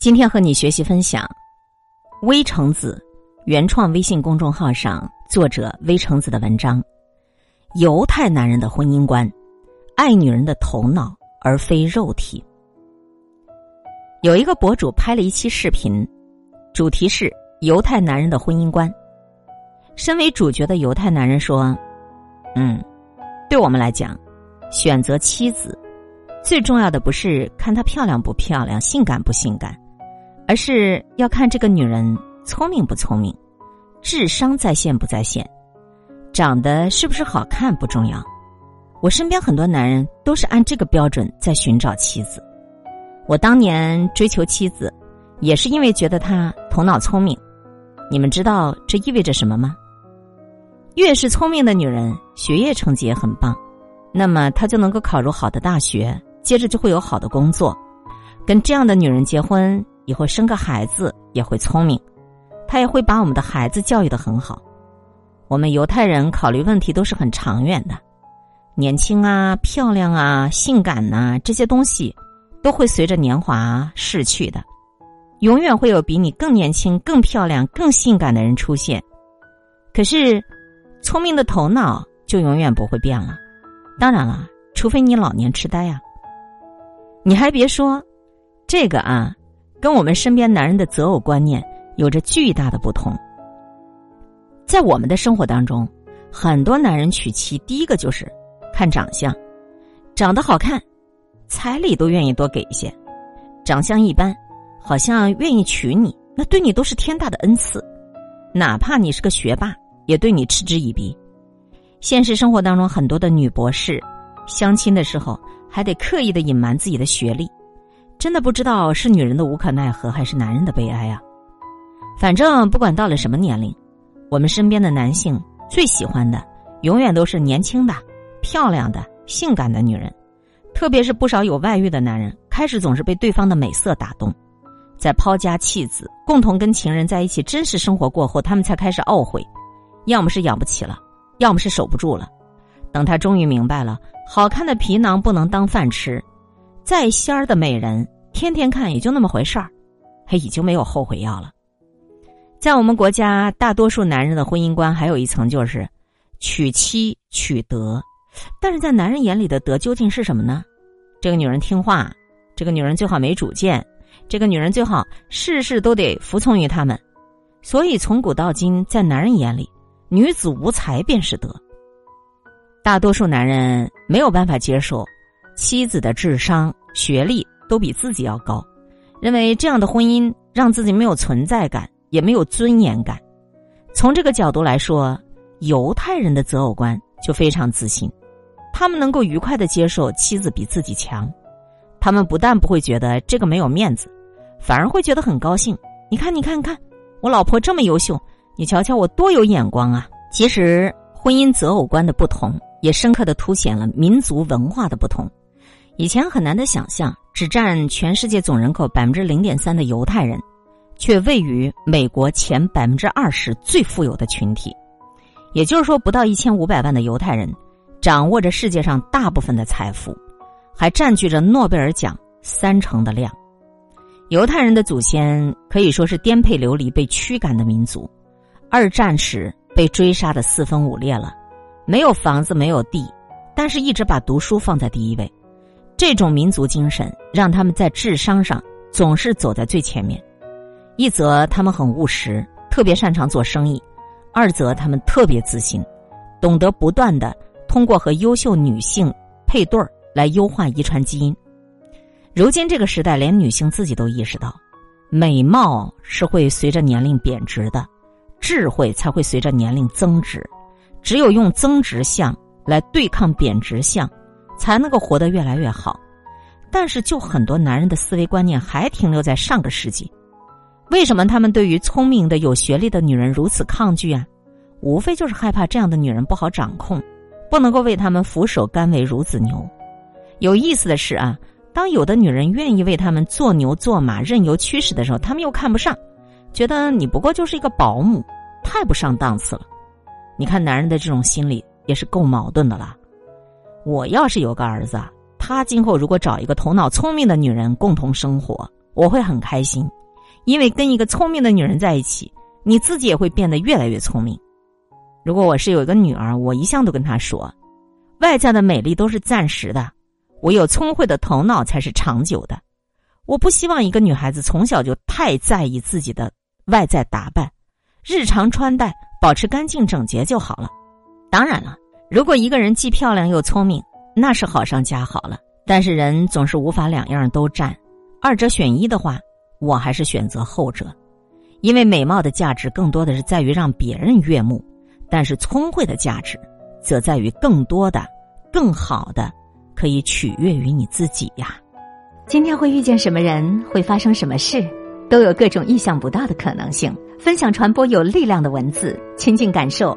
今天和你学习分享，微橙子原创微信公众号上作者微橙子的文章：犹太男人的婚姻观，爱女人的头脑而非肉体。有一个博主拍了一期视频，主题是犹太男人的婚姻观。身为主角的犹太男人说：“嗯，对我们来讲，选择妻子最重要的不是看她漂亮不漂亮、性感不性感。”而是要看这个女人聪明不聪明，智商在线不在线，长得是不是好看不重要。我身边很多男人都是按这个标准在寻找妻子。我当年追求妻子，也是因为觉得她头脑聪明。你们知道这意味着什么吗？越是聪明的女人，学业成绩也很棒，那么她就能够考入好的大学，接着就会有好的工作。跟这样的女人结婚。以后生个孩子也会聪明，他也会把我们的孩子教育的很好。我们犹太人考虑问题都是很长远的，年轻啊、漂亮啊、性感呐这些东西都会随着年华逝去的，永远会有比你更年轻、更漂亮、更性感的人出现。可是，聪明的头脑就永远不会变了。当然了，除非你老年痴呆呀。你还别说，这个啊。跟我们身边男人的择偶观念有着巨大的不同。在我们的生活当中，很多男人娶妻第一个就是看长相，长得好看，彩礼都愿意多给一些；长相一般，好像愿意娶你，那对你都是天大的恩赐，哪怕你是个学霸，也对你嗤之以鼻。现实生活当中，很多的女博士相亲的时候，还得刻意的隐瞒自己的学历。真的不知道是女人的无可奈何，还是男人的悲哀啊！反正不管到了什么年龄，我们身边的男性最喜欢的，永远都是年轻的、漂亮的、性感的女人。特别是不少有外遇的男人，开始总是被对方的美色打动，在抛家弃子、共同跟情人在一起真实生活过后，他们才开始懊悔：要么是养不起了，要么是守不住了。等他终于明白了，好看的皮囊不能当饭吃。再仙儿的美人，天天看也就那么回事儿，他已经没有后悔药了。在我们国家，大多数男人的婚姻观还有一层就是娶妻娶德，但是在男人眼里的德究竟是什么呢？这个女人听话，这个女人最好没主见，这个女人最好事事都得服从于他们。所以从古到今，在男人眼里，女子无才便是德。大多数男人没有办法接受妻子的智商。学历都比自己要高，认为这样的婚姻让自己没有存在感，也没有尊严感。从这个角度来说，犹太人的择偶观就非常自信，他们能够愉快的接受妻子比自己强，他们不但不会觉得这个没有面子，反而会觉得很高兴。你看，你看看，我老婆这么优秀，你瞧瞧我多有眼光啊！其实，婚姻择偶观的不同，也深刻的凸显了民族文化的不同。以前很难的想象，只占全世界总人口百分之零点三的犹太人，却位于美国前百分之二十最富有的群体。也就是说，不到一千五百万的犹太人，掌握着世界上大部分的财富，还占据着诺贝尔奖三成的量。犹太人的祖先可以说是颠沛流离、被驱赶的民族，二战时被追杀的四分五裂了，没有房子，没有地，但是一直把读书放在第一位。这种民族精神让他们在智商上总是走在最前面。一则他们很务实，特别擅长做生意；二则他们特别自信，懂得不断的通过和优秀女性配对儿来优化遗传基因。如今这个时代，连女性自己都意识到，美貌是会随着年龄贬值的，智慧才会随着年龄增值。只有用增值相来对抗贬值相。才能够活得越来越好，但是就很多男人的思维观念还停留在上个世纪。为什么他们对于聪明的、有学历的女人如此抗拒啊？无非就是害怕这样的女人不好掌控，不能够为他们俯首甘为孺子牛。有意思的是啊，当有的女人愿意为他们做牛做马、任由驱使的时候，他们又看不上，觉得你不过就是一个保姆，太不上档次了。你看男人的这种心理也是够矛盾的了。我要是有个儿子，他今后如果找一个头脑聪明的女人共同生活，我会很开心，因为跟一个聪明的女人在一起，你自己也会变得越来越聪明。如果我是有一个女儿，我一向都跟她说，外在的美丽都是暂时的，我有聪慧的头脑才是长久的。我不希望一个女孩子从小就太在意自己的外在打扮，日常穿戴保持干净整洁就好了。当然了，如果一个人既漂亮又聪明，那是好上加好了。但是人总是无法两样都占，二者选一的话，我还是选择后者，因为美貌的价值更多的是在于让别人悦目，但是聪慧的价值则在于更多的、更好的可以取悦于你自己呀。今天会遇见什么人，会发生什么事，都有各种意想不到的可能性。分享传播有力量的文字，亲近感受